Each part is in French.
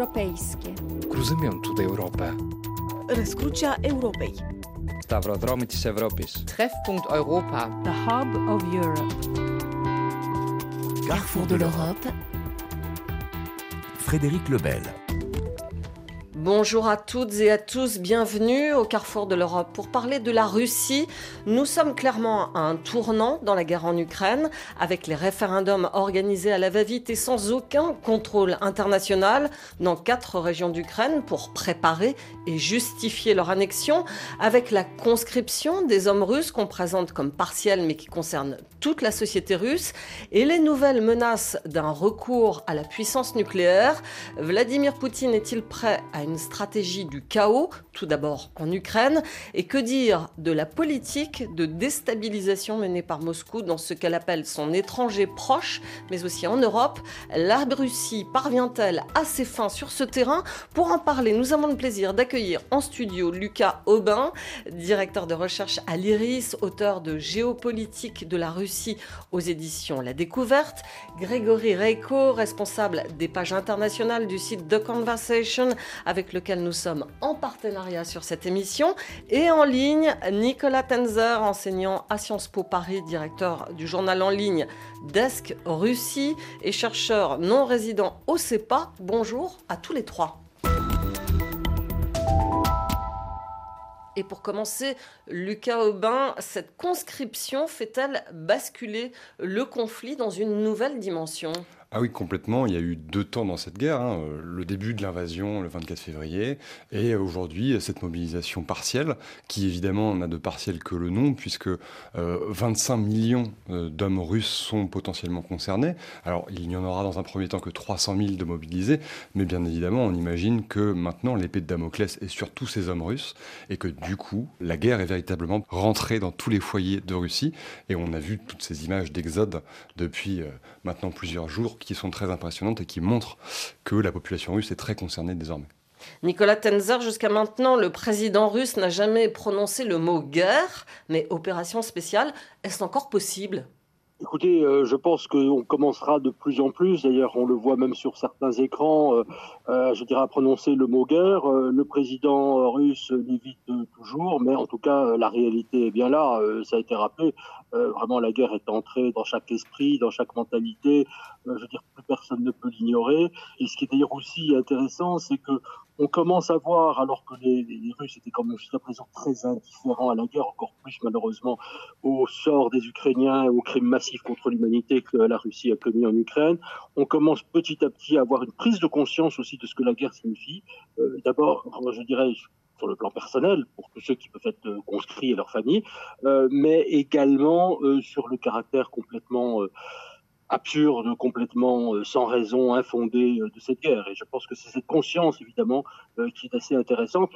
europejskie. Cruzământul de Europa. Răscrucea Europei. Stavrodromul Europis. Treffpunkt Europa. The Hub of Europe. Carrefour de l'Europe. Frédéric Lebel. Bonjour à toutes et à tous, bienvenue au carrefour de l'Europe. Pour parler de la Russie, nous sommes clairement à un tournant dans la guerre en Ukraine, avec les référendums organisés à la va-vite et sans aucun contrôle international dans quatre régions d'Ukraine pour préparer et justifier leur annexion, avec la conscription des hommes russes qu'on présente comme partielle mais qui concerne toute la société russe, et les nouvelles menaces d'un recours à la puissance nucléaire. Vladimir Poutine est-il prêt à une une stratégie du chaos, tout d'abord en Ukraine, et que dire de la politique de déstabilisation menée par Moscou dans ce qu'elle appelle son étranger proche, mais aussi en Europe? La Russie parvient-elle à ses fins sur ce terrain? Pour en parler, nous avons le plaisir d'accueillir en studio Lucas Aubin, directeur de recherche à l'IRIS, auteur de Géopolitique de la Russie aux éditions La Découverte, Grégory Reiko, responsable des pages internationales du site The Conversation, avec avec lequel nous sommes en partenariat sur cette émission, et en ligne Nicolas Tenzer, enseignant à Sciences Po Paris, directeur du journal en ligne Desk Russie et chercheur non résident au CEPA. Bonjour à tous les trois. Et pour commencer, Lucas Aubin, cette conscription fait-elle basculer le conflit dans une nouvelle dimension? Ah oui, complètement. Il y a eu deux temps dans cette guerre. Hein. Le début de l'invasion le 24 février et aujourd'hui cette mobilisation partielle qui évidemment n'a de partiel que le nom puisque 25 euh, millions euh, d'hommes russes sont potentiellement concernés. Alors il n'y en aura dans un premier temps que 300 000 de mobilisés, mais bien évidemment on imagine que maintenant l'épée de Damoclès est sur tous ces hommes russes et que du coup la guerre est véritablement rentrée dans tous les foyers de Russie et on a vu toutes ces images d'exode depuis euh, maintenant plusieurs jours qui sont très impressionnantes et qui montrent que la population russe est très concernée désormais. Nicolas Tenzer, jusqu'à maintenant, le président russe n'a jamais prononcé le mot guerre, mais opération spéciale, est-ce encore possible? Écoutez, euh, je pense qu'on commencera de plus en plus, d'ailleurs on le voit même sur certains écrans, euh, euh, je dirais à prononcer le mot guerre. le président russe l'évite toujours, mais en tout cas la réalité est bien là, ça a été rappelé. vraiment la guerre est entrée dans chaque esprit, dans chaque mentalité, je veux dire plus personne ne peut l'ignorer. Et ce qui est d'ailleurs aussi intéressant, c'est que on commence à voir, alors que les, Russes étaient quand même jusqu'à présent très indifférents à la guerre, encore plus malheureusement au sort des Ukrainiens aux crimes massifs contre l'humanité que la Russie a commis en Ukraine, on commence petit à petit à avoir une prise de conscience aussi de ce que la guerre signifie. Euh, D'abord, je dirais sur le plan personnel, pour tous ceux qui peuvent être euh, conscrits et leurs familles, euh, mais également sur le caractère complètement absurde, complètement euh, sans raison, infondée euh, de cette guerre. Et je pense que c'est cette conscience, évidemment, euh, qui est assez intéressante,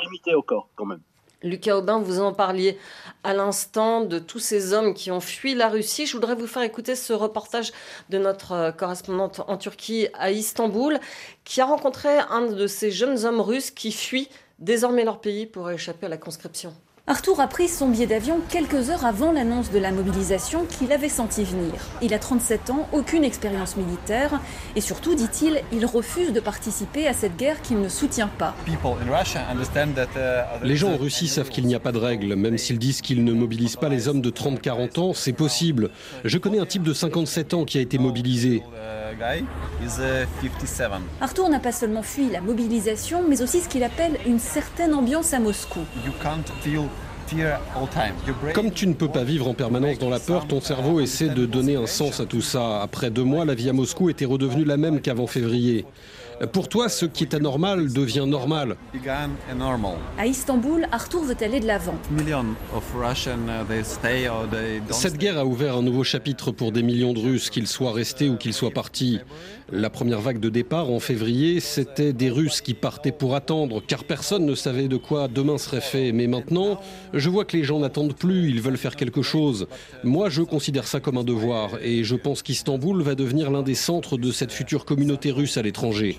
limitée au corps quand même. Lucas Aubin, vous en parliez à l'instant de tous ces hommes qui ont fui la Russie. Je voudrais vous faire écouter ce reportage de notre correspondante en Turquie à Istanbul, qui a rencontré un de ces jeunes hommes russes qui fuient désormais leur pays pour échapper à la conscription. Arthur a pris son billet d'avion quelques heures avant l'annonce de la mobilisation qu'il avait senti venir. Il a 37 ans, aucune expérience militaire et surtout, dit-il, il refuse de participer à cette guerre qu'il ne soutient pas. Les gens en Russie savent qu'il n'y a pas de règles, même s'ils disent qu'ils ne mobilisent pas les hommes de 30-40 ans, c'est possible. Je connais un type de 57 ans qui a été mobilisé. Arthur n'a pas seulement fui la mobilisation, mais aussi ce qu'il appelle une certaine ambiance à Moscou. Comme tu ne peux pas vivre en permanence dans la peur, ton cerveau essaie de donner un sens à tout ça. Après deux mois, la vie à Moscou était redevenue la même qu'avant février. Pour toi, ce qui est anormal devient normal. À Istanbul, Arthur veut aller de l'avant. Cette guerre a ouvert un nouveau chapitre pour des millions de Russes, qu'ils soient restés ou qu'ils soient partis. La première vague de départ en février, c'était des Russes qui partaient pour attendre, car personne ne savait de quoi demain serait fait. Mais maintenant, je vois que les gens n'attendent plus, ils veulent faire quelque chose. Moi, je considère ça comme un devoir, et je pense qu'Istanbul va devenir l'un des centres de cette future communauté russe à l'étranger.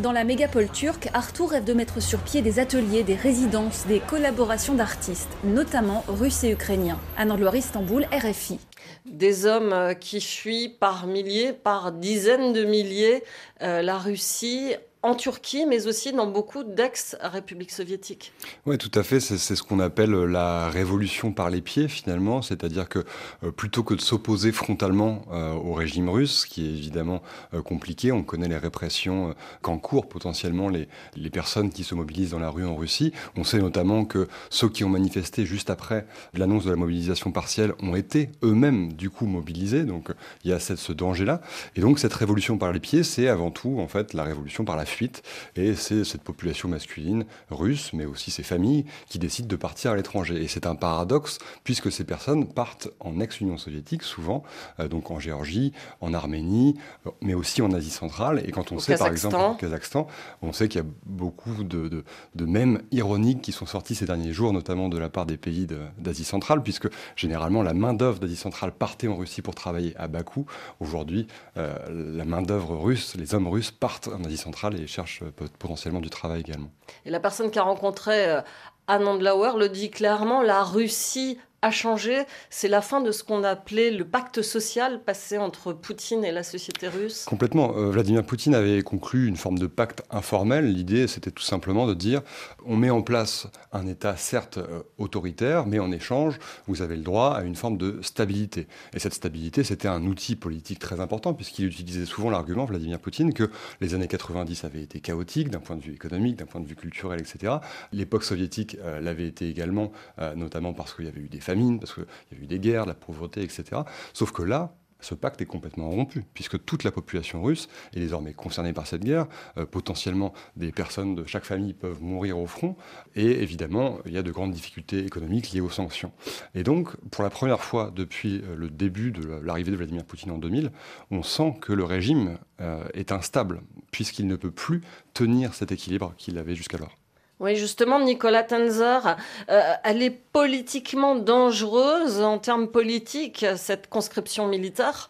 Dans la mégapole turque, Artur rêve de mettre sur pied des ateliers, des résidences, des collaborations d'artistes, notamment russes et ukrainiens. Anne Loire, Istanbul, RFI. Des hommes euh, qui fuient par milliers, par dizaines de milliers euh, la Russie en Turquie, mais aussi dans beaucoup d'ex-républiques soviétiques. Oui, tout à fait. C'est ce qu'on appelle la révolution par les pieds, finalement. C'est-à-dire que euh, plutôt que de s'opposer frontalement euh, au régime russe, ce qui est évidemment euh, compliqué, on connaît les répressions qu'encourent potentiellement les, les personnes qui se mobilisent dans la rue en Russie. On sait notamment que ceux qui ont manifesté juste après l'annonce de la mobilisation partielle ont été eux-mêmes, du coup, mobilisés. Donc il y a cette, ce danger-là. Et donc cette révolution par les pieds, c'est avant tout, en fait, la révolution par la fuite. Et c'est cette population masculine russe, mais aussi ces familles, qui décident de partir à l'étranger. Et c'est un paradoxe, puisque ces personnes partent en ex-Union soviétique, souvent, euh, donc en Géorgie, en Arménie, euh, mais aussi en Asie centrale. Et quand on sait, par exemple, au Kazakhstan, on sait qu'il y a beaucoup de, de, de mèmes ironiques qui sont sortis ces derniers jours, notamment de la part des pays d'Asie centrale, puisque généralement la main-d'œuvre d'Asie centrale partait en Russie pour travailler à Bakou. Aujourd'hui, euh, la main-d'œuvre russe, les hommes russes partent en Asie centrale et cherchent potentiellement du travail également. Et la personne qui a rencontré euh, Anne Andlauer le dit clairement, la Russie a changé. C'est la fin de ce qu'on appelait le pacte social passé entre Poutine et la société russe. Complètement. Euh, Vladimir Poutine avait conclu une forme de pacte informel. L'idée, c'était tout simplement de dire on met en place un État certes euh, autoritaire, mais en échange, vous avez le droit à une forme de stabilité. Et cette stabilité, c'était un outil politique très important, puisqu'il utilisait souvent l'argument, Vladimir Poutine, que les années 90 avaient été chaotiques d'un point de vue économique, d'un point de vue culturel, etc. L'époque soviétique euh, l'avait été également, notamment parce qu'il y avait eu des parce qu'il y a eu des guerres, de la pauvreté, etc. Sauf que là, ce pacte est complètement rompu, puisque toute la population russe est désormais concernée par cette guerre. Euh, potentiellement, des personnes de chaque famille peuvent mourir au front. Et évidemment, il y a de grandes difficultés économiques liées aux sanctions. Et donc, pour la première fois depuis euh, le début de l'arrivée de Vladimir Poutine en 2000, on sent que le régime euh, est instable, puisqu'il ne peut plus tenir cet équilibre qu'il avait jusqu'alors. Oui, justement, Nicolas Tenzer, euh, elle est politiquement dangereuse en termes politiques, cette conscription militaire?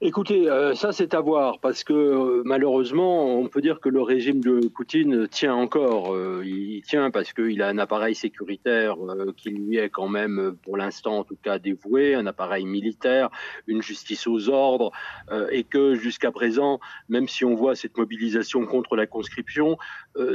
Écoutez, euh, ça c'est à voir parce que euh, malheureusement, on peut dire que le régime de Poutine tient encore. Il tient parce qu'il a un appareil sécuritaire qui lui est quand même, pour l'instant en tout cas, dévoué, un appareil militaire, une justice aux ordres, et que jusqu'à présent, même si on voit cette mobilisation contre la conscription,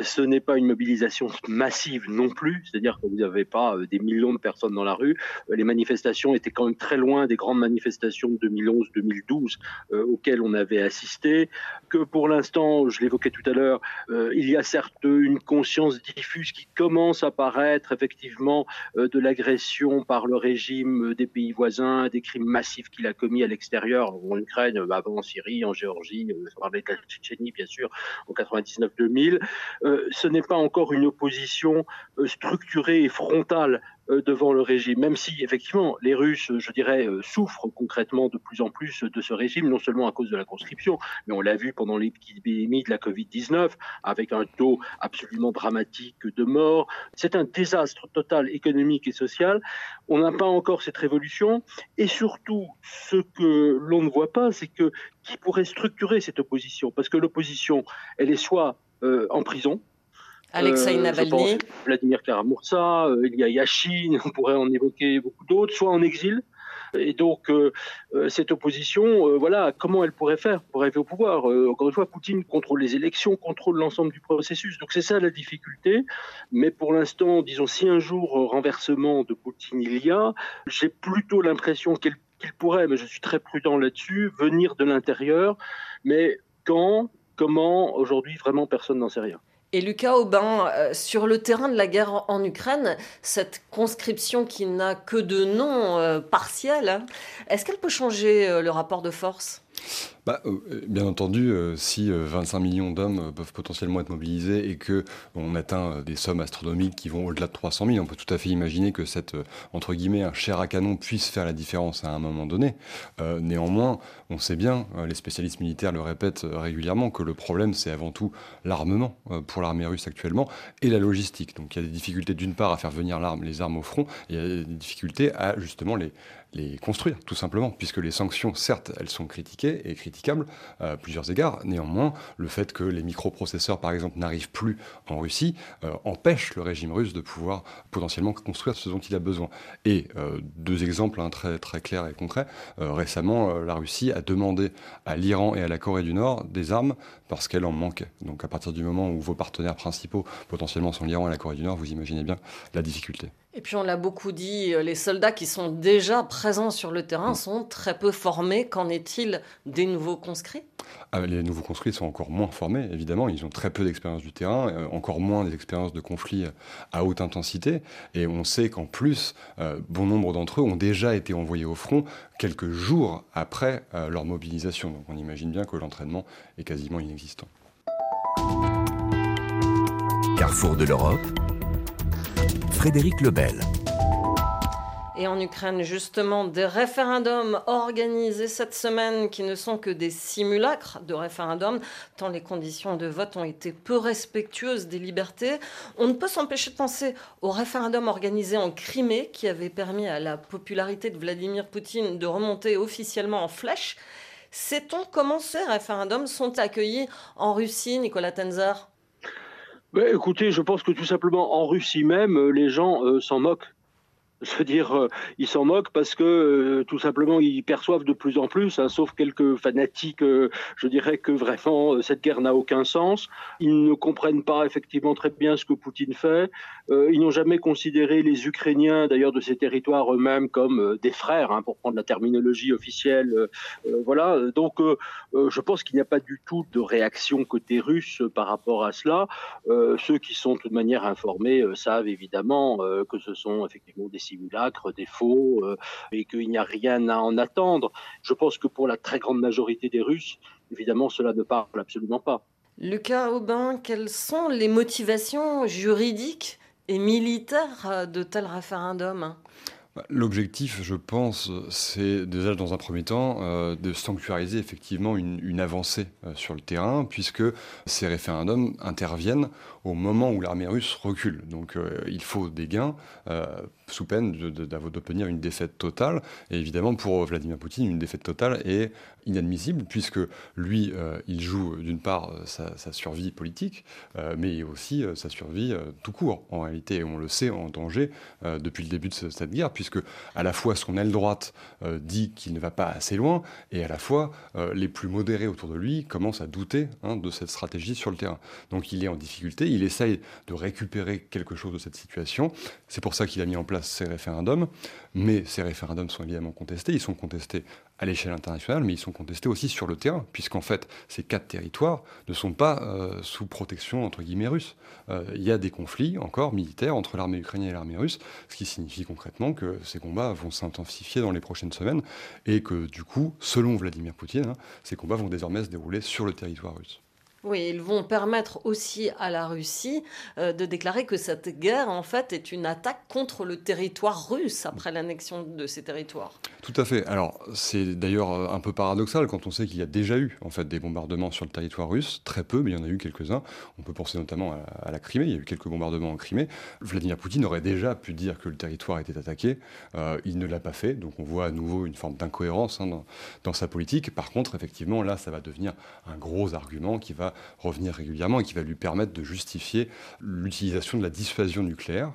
ce n'est pas une mobilisation massive non plus. C'est-à-dire que vous n'avez pas des millions de personnes dans la rue. les manifestations étaient quand même très loin des grandes manifestations de 2011-2012 euh, auxquelles on avait assisté, que pour l'instant, je l'évoquais tout à l'heure, euh, il y a certes une conscience diffuse qui commence à paraître effectivement euh, de l'agression par le régime des pays voisins, des crimes massifs qu'il a commis à l'extérieur, en Ukraine, avant en Syrie, en Géorgie, on parlait de la Tchétchénie bien sûr, en 99-2000. Ce n'est pas encore une opposition structurée et frontale euh, devant le régime, même si effectivement les Russes, je dirais, euh, souffrent concrètement de plus en plus de ce régime, non seulement à cause de la conscription, mais on l'a vu pendant l'épidémie de la Covid-19, avec un taux absolument dramatique de morts. C'est un désastre total économique et social. On n'a pas encore cette révolution, et surtout, ce que l'on ne voit pas, c'est que qui pourrait structurer cette opposition? Parce que l'opposition, elle est soit euh, en prison, Alexei euh, Navalny. Vladimir Karamursa, euh, il y a Yachine, on pourrait en évoquer beaucoup d'autres, soit en exil. Et donc, euh, cette opposition, voilà, comment elle pourrait faire pour arriver au pouvoir? Encore une fois, Poutine contrôle les élections, contrôle l'ensemble du processus. Donc, c'est ça la difficulté. Mais pour l'instant, disons, si un jour renversement de Poutine il y a, j'ai plutôt l'impression qu'il pourrait, mais je suis très prudent là-dessus, venir de l'intérieur. Mais quand, comment, aujourd'hui, vraiment, personne n'en sait rien. Et Lucas Aubin, euh, sur le terrain de la guerre en Ukraine, cette conscription qui n'a que de nom euh, partiel, hein, est-ce qu'elle peut changer euh, le rapport de force? Bah, euh, bien entendu, euh, si 25 euh, millions d'hommes peuvent potentiellement être mobilisés et que on atteint des sommes astronomiques qui vont au-delà de 300 000, on peut tout à fait imaginer que cette entre guillemets un chair à canon puisse faire la différence à un moment donné. néanmoins, on sait bien, les spécialistes militaires le répètent régulièrement, que le problème c'est avant tout l'armement pour l'armée russe actuellement et la logistique. Donc il y a des difficultés d'une part à faire venir les armes au front, et il y a des difficultés à justement les les construire, tout simplement, puisque les sanctions, certes, elles sont critiquées et critiquables à plusieurs égards. Néanmoins, le fait que les microprocesseurs, par exemple, n'arrivent plus en Russie, euh, empêche le régime russe de pouvoir potentiellement construire ce dont il a besoin. Et euh, deux exemples hein, très, très clairs et concrets. Euh, récemment, la Russie a demandé à l'Iran et à la Corée du Nord des armes parce qu'elle en manquait. Donc à partir du moment où vos partenaires principaux, potentiellement, sont l'Iran et la Corée du Nord, vous imaginez bien la difficulté. Et puis on l'a beaucoup dit, les soldats qui sont déjà présents sur le terrain mm. sont très peu formés. Qu'en est-il des nouveaux conscrits? Les nouveaux conscrits sont encore moins formés, évidemment. Ils ont très peu d'expérience du terrain, euh, encore moins des expériences de conflits à haute intensité. Et on sait qu'en plus, euh, bon nombre d'entre eux ont déjà été envoyés au front quelques jours après euh, leur mobilisation. Donc on imagine bien que l'entraînement est quasiment inexistant. Carrefour de l'Europe Frédéric Lebel. Et en Ukraine, justement, des référendums organisés cette semaine qui ne sont que des simulacres de référendums, tant les conditions de vote ont été peu respectueuses des libertés. On ne peut s'empêcher de penser au référendum organisé en Crimée qui avait permis à la popularité de Vladimir Poutine de remonter officiellement en flèche. Sait-on comment ces référendums sont accueillis en Russie, Nicolas Tenzer ben, écoutez, je pense que tout simplement en Russie même, les gens euh, s'en moquent. Je veux dire, euh, ils s'en moquent parce que euh, tout simplement ils perçoivent de plus en plus, hein, sauf quelques fanatiques, euh, je dirais que vraiment cette guerre n'a aucun sens. Ils ne comprennent pas effectivement très bien ce que Poutine fait. Ils n'ont jamais considéré les Ukrainiens, d'ailleurs de ces territoires eux-mêmes, comme des frères, hein, pour prendre la terminologie officielle. voilà. Donc, je pense qu'il n'y a pas du tout de réaction côté russe par rapport à cela. ceux qui sont de toute manière informés savent évidemment que ce sont effectivement des simulacres, des faux, euh, et qu'il n'y a rien à en attendre. Je pense que pour la très grande majorité des Russes, évidemment, cela ne parle absolument pas. Lucas Aubin, quelles sont les motivations juridiques et militaires de tel référendum L'objectif, je pense, c'est déjà dans un premier temps euh, de sanctuariser effectivement une, avancée euh, sur le terrain, puisque ces référendums interviennent au moment où l'armée russe recule. Donc il faut des gains sous peine d'obtenir une défaite totale. Et évidemment, pour Vladimir Poutine, une défaite totale est inadmissible, puisque lui, euh, il joue d'une part euh, sa, survie politique, euh, mais aussi sa survie tout court. En réalité, on le sait en danger depuis le début de cette guerre, puisque à la fois son aile droite dit qu'il ne va pas assez loin, et à la fois les plus modérés autour de lui commencent à douter hein, de cette stratégie sur le terrain. Donc il est en difficulté, il essaye de récupérer quelque chose de cette situation. C'est pour ça qu'il a mis en place ces référendums, mais ces référendums sont évidemment contestés. Ils sont contestés à l'échelle internationale, mais ils sont contestés aussi sur le terrain, puisqu'en fait, ces quatre territoires ne sont pas euh, sous protection, entre guillemets, russe. Euh, il y a des conflits encore militaires entre l'armée ukrainienne et l'armée russe, ce qui signifie concrètement que ces combats vont s'intensifier dans les prochaines semaines, et que du coup, selon Vladimir Poutine, hein, ces combats vont désormais se dérouler sur le territoire russe. Oui, ils vont permettre aussi à la Russie euh, de déclarer que cette guerre, en fait, est une attaque contre le territoire russe après l'annexion de ces territoires. Tout à fait. Alors, c'est d'ailleurs euh, un peu paradoxal quand on sait qu'il y a déjà eu, en fait, des bombardements sur le territoire russe. Très peu, mais il y en a eu quelques-uns. On peut penser notamment à, la Crimée. Il y a eu quelques bombardements en Crimée. Vladimir Poutine aurait déjà pu dire que le territoire était attaqué. Euh, il ne l'a pas fait. Donc, on voit à nouveau une forme d'incohérence hein, dans, dans sa politique. Par contre, effectivement, là, ça va devenir un gros argument qui va revenir régulièrement et qui va lui permettre de justifier l'utilisation de la dissuasion nucléaire.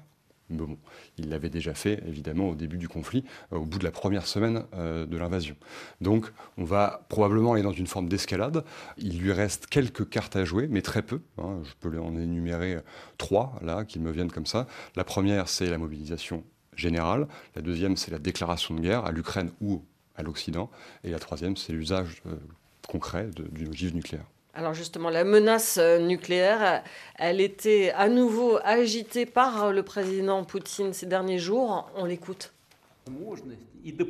bon, il l'avait déjà fait, évidemment, au début du conflit, euh, au bout de la première semaine euh, de l'invasion. Donc, on va probablement aller dans une forme d'escalade. Il lui reste quelques cartes à jouer, mais très peu. Hein. Je peux en énumérer euh, trois, là, qui me viennent comme ça. La première, c'est la mobilisation générale. La deuxième, c'est la déclaration de guerre à l'Ukraine ou à l'Occident. Et la troisième, c'est l'usage concret d'une ogive nucléaire. Alors justement, la menace euh, nucléaire, elle était à nouveau agitée par le président Poutine ces derniers jours. On l'écoute.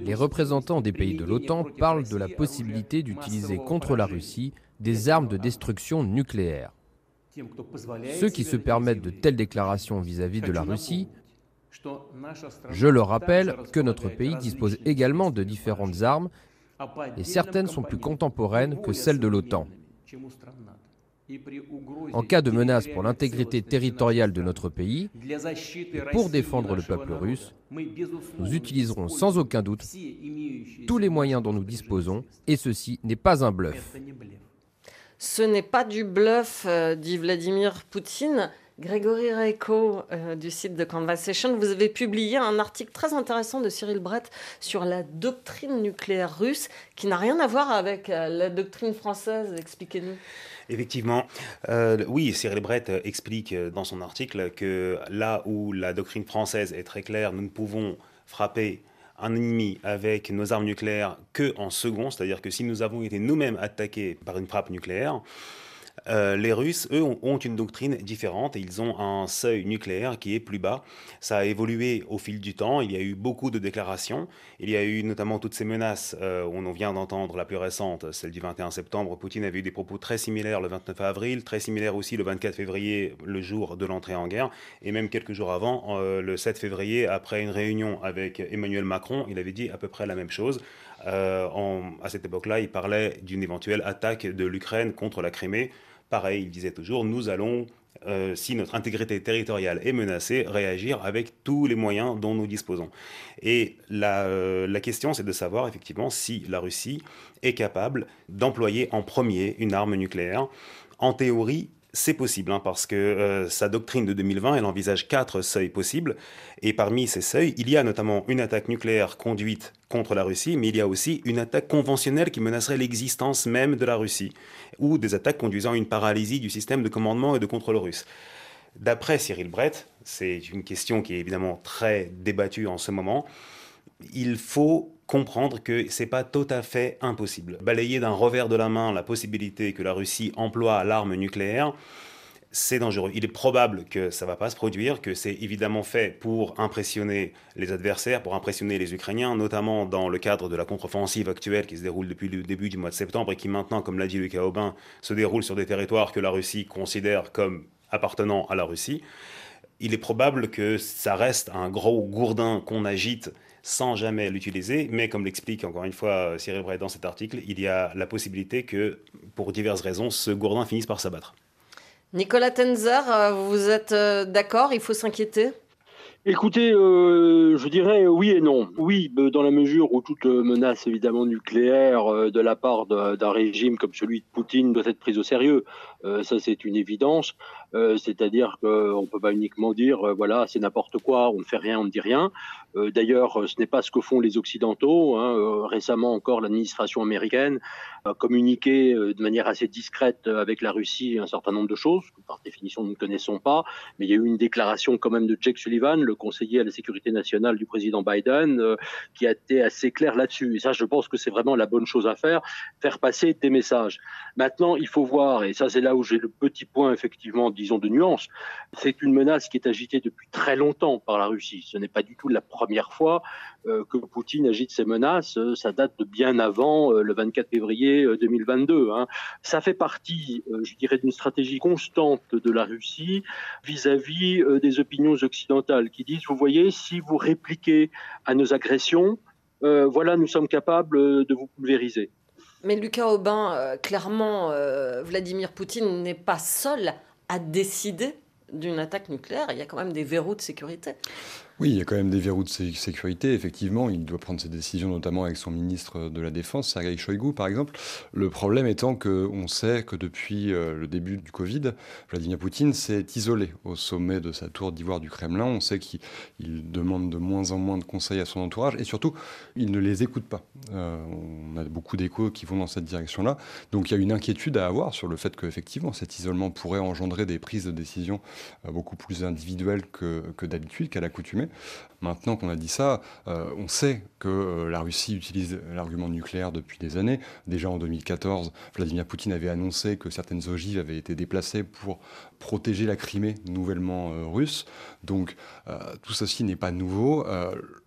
Les représentants des pays de l'OTAN parlent de la possibilité d'utiliser contre la Russie des armes de destruction nucléaire. Ceux qui se permettent de telles déclarations vis-à-vis de la Russie, je leur rappelle que notre pays dispose également de différentes armes et certaines sont plus contemporaines que celles de l'OTAN. En cas de menace pour l'intégrité territoriale de notre pays, et pour défendre le peuple russe, nous utiliserons sans aucun doute tous les moyens dont nous disposons, et ceci n'est pas un bluff. Ce n'est pas du bluff, euh, dit Vladimir Poutine. Grégory Reiko euh, du site de Conversation, vous avez publié un article très intéressant de Cyril Brett sur la doctrine nucléaire russe qui n'a rien à voir avec euh, la doctrine française. Expliquez-nous. Effectivement, oui, Cyril Brett explique dans son article que là où la doctrine française est très claire, nous ne pouvons frapper un ennemi avec nos armes nucléaires que en second, c'est-à-dire que si nous avons été nous-mêmes attaqués par une frappe nucléaire, euh, les Russes, eux, ont, une doctrine différente et ils ont un seuil nucléaire qui est plus bas. Ça a évolué au fil du temps. Il y a eu beaucoup de déclarations. Il y a eu notamment toutes ces menaces. Euh, on en vient d'entendre la plus récente, celle du 21 septembre. Poutine avait eu des propos très similaires le 29 avril, très similaires aussi le 24 février, le jour de l'entrée en guerre. Et même quelques jours avant, euh, le 7 février, après une réunion avec Emmanuel Macron, il avait dit à peu près la même chose. à cette époque-là, il parlait d'une éventuelle attaque de l'Ukraine contre la Crimée. Pareil, il disait toujours, nous allons, euh, si notre intégrité territoriale est menacée, réagir avec tous les moyens dont nous disposons. Et euh, la question, c'est de savoir effectivement si la Russie est capable d'employer en premier une arme nucléaire. En théorie, c'est possible, hein, parce que euh, sa doctrine de 2020, elle envisage quatre seuils possibles. Et parmi ces seuils, il y a notamment une attaque nucléaire conduite contre la Russie, mais il y a aussi une attaque conventionnelle qui menacerait l'existence même de la Russie, ou des attaques conduisant à une paralysie du système de commandement et de contrôle russe. D'après Cyril Brett, c'est une question qui est évidemment très débattue en ce moment, il faut comprendre que c'est pas tout à fait impossible. Balayer d'un revers de la main la possibilité que la Russie emploie l'arme nucléaire, c'est dangereux. Il est probable que ça va pas se produire, que c'est évidemment fait pour impressionner les adversaires, pour impressionner les Ukrainiens, notamment dans le cadre de la contre-offensive actuelle qui se déroule depuis le début du mois de septembre et qui maintenant, comme l'a dit Lucas Aubin, se déroule sur des territoires que la Russie considère comme appartenant à la Russie. Il est probable que ça reste un gros gourdin qu'on agite sans jamais l'utiliser. Mais comme l'explique encore une fois Cyril Bray dans cet article, il y a la possibilité que, pour diverses raisons, ce gourdin finisse par s'abattre. Nicolas Tenzer, euh, vous êtes euh, d'accord? Il faut s'inquiéter? Écoutez, euh, je dirais oui et non. Oui, dans la mesure où toute menace évidemment nucléaire de la part d'un régime comme celui de Poutine doit être prise au sérieux. ça, c'est une évidence. C'est-à-dire qu'on ne peut pas uniquement dire, voilà, c'est n'importe quoi, on ne fait rien, on ne dit rien. Euh, d'ailleurs, euh, ce n'est pas ce que font les Occidentaux. Hein. Euh, récemment encore, l'administration américaine a communiqué de manière assez discrète avec la Russie un certain nombre de choses que par définition nous ne connaissons pas. Mais il y a eu une déclaration quand même de Jake Sullivan, le conseiller à la sécurité nationale du président Biden, qui a été assez clair là-dessus. Et ça, je pense que c'est vraiment la bonne chose à faire, faire passer des messages. Maintenant, il faut voir, et ça c'est là où j'ai le petit point effectivement, disons, de nuance, c'est une menace qui est agitée depuis très longtemps par la Russie. Ce n'est pas du tout la première fois euh, que Poutine agite ces menaces. Euh, ça date de bien avant euh, le 24 février 2022. Hein. Ça fait partie, je dirais, d'une stratégie constante de la Russie vis-à-vis des opinions occidentales qui disent, vous voyez, si vous répliquez à nos agressions, voilà, nous sommes capables de vous pulvériser. Mais Lucas Aubin, clairement, Vladimir Poutine n'est pas seul à décider d'une attaque nucléaire. Il y a quand même des verrous de sécurité. Oui, il y a quand même des verrous de sécurité. Effectivement, il doit prendre ses décisions, notamment avec son ministre de la Défense, Sergei Shoigu, par exemple. Le problème étant qu'on sait que depuis euh, le début du Covid, Vladimir Poutine s'est isolé au sommet de sa tour d'ivoire du Kremlin. On sait qu'il demande de moins en moins de conseils à son entourage et surtout, il ne les écoute pas. Euh, on a beaucoup d'échos qui vont dans cette direction-là. Donc il y a une inquiétude à avoir sur le fait qu'effectivement, cet isolement pourrait engendrer des prises de décision euh, beaucoup plus individuelles que, que d'habitude, qu'à l'accoutumée. Maintenant qu'on a dit ça, euh, on sait que euh, la Russie utilise l'argument nucléaire depuis des années. Déjà en 2014, Vladimir Poutine avait annoncé que certaines ogives avaient été déplacées pour protéger la Crimée nouvellement euh, russe. Donc tout ceci n'est pas nouveau.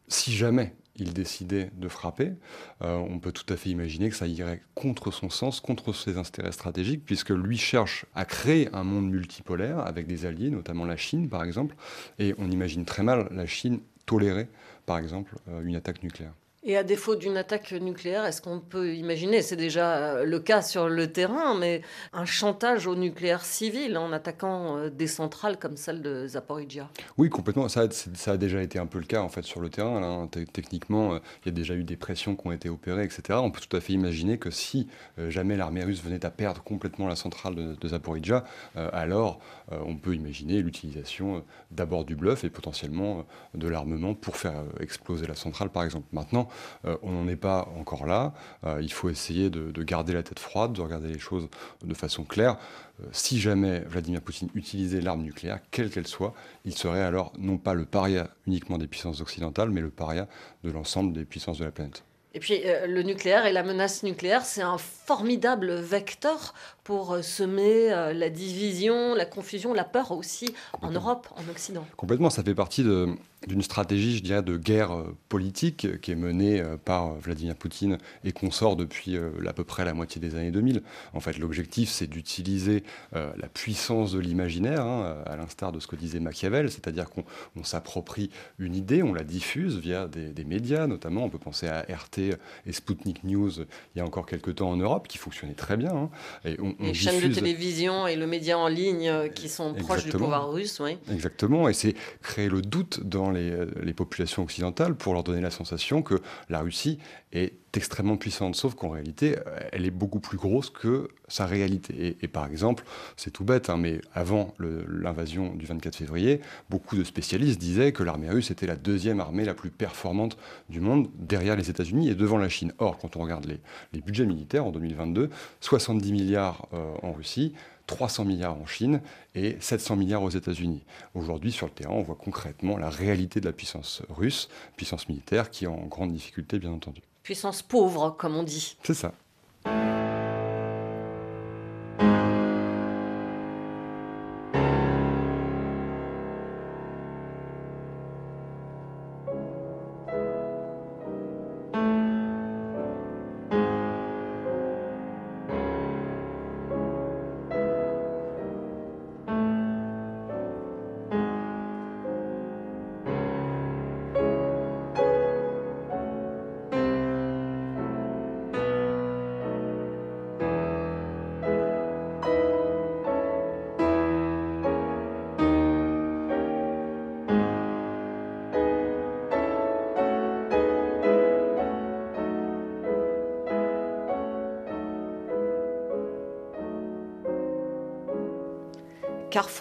si jamais il décidait de frapper, euh, on peut tout à fait imaginer que ça irait contre son sens, contre ses intérêts stratégiques, puisque lui cherche à créer un monde multipolaire avec des alliés, notamment la Chine par exemple, et on imagine très mal la Chine tolérer par exemple euh, une attaque nucléaire. Et à défaut d'une attaque nucléaire, est-ce qu'on peut imaginer, c'est déjà euh, le cas sur le terrain, mais un chantage au nucléaire civil en attaquant euh, des centrales comme celle de Zaporizhia? Oui, complètement. Ça, ça, a déjà été un peu le cas en fait sur le terrain. Là. Techniquement, euh, il y a déjà eu des pressions qui ont été opérées, etc. On peut tout à fait imaginer que si jamais l'armée russe venait à perdre complètement la centrale de, de Zaporizhia, alors on peut imaginer l'utilisation d'abord du bluff et potentiellement de l'armement pour faire exploser la centrale, par exemple. Maintenant, euh, on n'en est pas encore là. Euh, il faut essayer de, garder la tête froide, de regarder les choses de façon claire. Euh, si jamais Vladimir Poutine utilisait l'arme nucléaire, quelle qu'elle soit, il serait alors non pas le paria uniquement des puissances occidentales, mais le paria de l'ensemble des puissances de la planète. Et puis le nucléaire et la menace nucléaire, c'est un formidable vecteur pour euh, semer euh, la division, la confusion, la peur aussi en Europe, en Occident. Complètement, ça fait partie d'une stratégie, je dirais, de guerre euh, politique qui est menée par Vladimir Poutine et qu'on sort depuis à peu près la moitié des années 2000. En fait, l'objectif, c'est d'utiliser la puissance de l'imaginaire, hein, à l'instar de ce que disait Machiavel, c'est-à-dire qu'on s'approprie une idée, on la diffuse via des, médias, notamment, on peut penser à RT et Sputnik News il y a encore quelques temps en Europe, qui fonctionnaient très bien. Hein. et on, les chaînes de télévision et le média en ligne euh, qui sont proches du pouvoir russe. Oui. Exactement, et c'est créer le doute dans les, euh, les, populations occidentales pour leur donner la sensation que la Russie est extrêmement puissante, sauf qu'en réalité, euh, elle est beaucoup plus grosse que sa réalité. Et, par exemple, c'est tout bête, hein, mais avant l'invasion du 24 février, beaucoup de spécialistes disaient que l'armée russe était la deuxième armée la plus performante du monde, derrière les États-Unis et devant la Chine. Or, quand on regarde les, budgets militaires en 2022, 70 milliards euh, en Russie, 300 milliards en Chine et 700 milliards aux États-Unis. Aujourd'hui, sur le terrain, on voit concrètement la réalité de la puissance russe, puissance militaire qui est en grande difficulté, bien entendu. Puissance pauvre, comme on dit. C'est ça.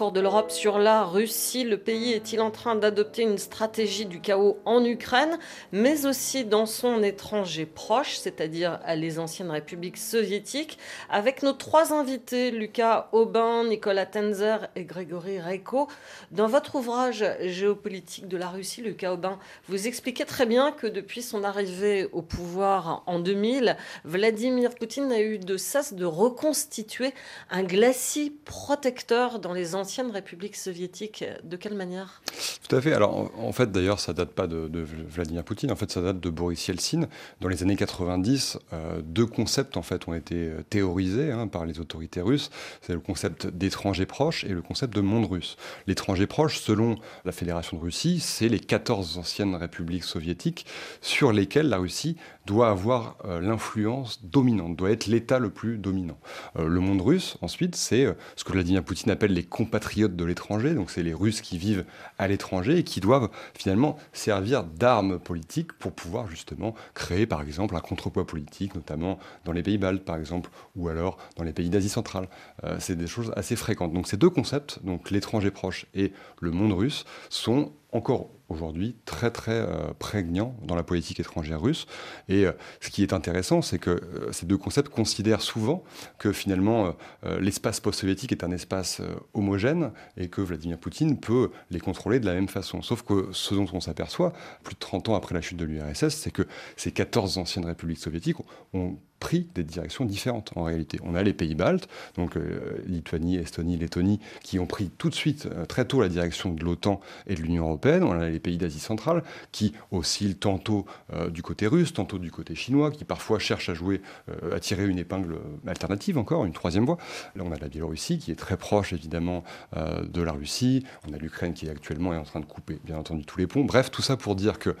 De l'Europe sur la Russie. Le pays est-il en train d'adopter une stratégie du chaos en Ukraine, mais aussi dans son étranger proche, c'est-à-dire les anciennes républiques soviétiques? Avec nos trois invités, Lucas Aubin, Nicolas Tenzer et Grégory Reiko. Dans votre ouvrage Géopolitique de la Russie, Lucas Aubin, vous expliquez très bien que depuis son arrivée au pouvoir en 2000, Vladimir Poutine a eu de cesse de reconstituer un glacis protecteur dans les les anciennes républiques soviétiques. De quelle manière? Tout à fait. Alors, en fait, d'ailleurs, ça date pas de, Vladimir Poutine. En fait, ça date de Boris Yeltsin. Dans les années 90, euh, deux concepts en fait ont été euh, théorisés hein, par les autorités russes. C'est le concept d'étranger proche et le concept de monde russe. L'étranger proche, selon la Fédération de Russie, c'est les 14 anciennes républiques soviétiques sur lesquelles la Russie doit avoir euh, l'influence dominante, doit être l'État le plus dominant. le monde russe, ensuite, c'est ce que Vladimir Poutine appelle les compatriotes de l'étranger, donc c'est les Russes qui vivent à l'étranger et qui doivent finalement servir d'armes politiques pour pouvoir justement créer par exemple un contrepoids politique, notamment dans les pays baltes par exemple, ou alors dans les pays d'Asie centrale. Euh, c'est des choses assez fréquentes. Donc ces deux concepts, donc l'étranger proche et le monde russe, sont encore aujourd'hui très très euh, prégnant dans la politique étrangère russe. Et euh, ce qui est intéressant, c'est que euh, ces deux concepts considèrent souvent que finalement l'espace post-soviétique est un espace homogène et que Vladimir Poutine peut les contrôler de la même façon. Sauf que ce dont on s'aperçoit, plus de 30 ans après la chute de l'URSS, c'est que ces 14 anciennes républiques soviétiques ont pris des directions différentes en réalité. On a les pays baltes, donc Lituanie, Estonie, Lettonie, qui ont pris tout de suite, très tôt, la direction de l'OTAN et de l'Union européenne. On a les pays d'Asie centrale qui oscillent tantôt euh, du côté russe, tantôt du côté chinois, qui parfois cherchent à jouer, euh, à tirer une épingle alternative encore, une troisième voie. Là, on a la Biélorussie qui est très proche évidemment euh, de la Russie. On a l'Ukraine qui actuellement est en train de couper, bien entendu, tous les ponts. Bref, tout ça pour dire que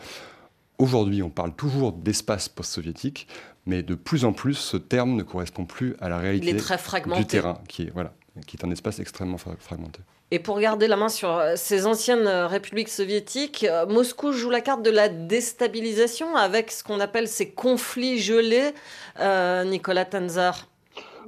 Aujourd'hui, on parle toujours d'espace post-soviétique, mais de plus en plus, ce terme ne correspond plus à la réalité du terrain, qui est, voilà, qui est un espace extrêmement fragmenté. Et pour garder la main sur euh, ces anciennes euh, républiques soviétiques, euh, Moscou joue la carte de la déstabilisation avec ce qu'on appelle ces conflits gelés. Nicolas Tanzar.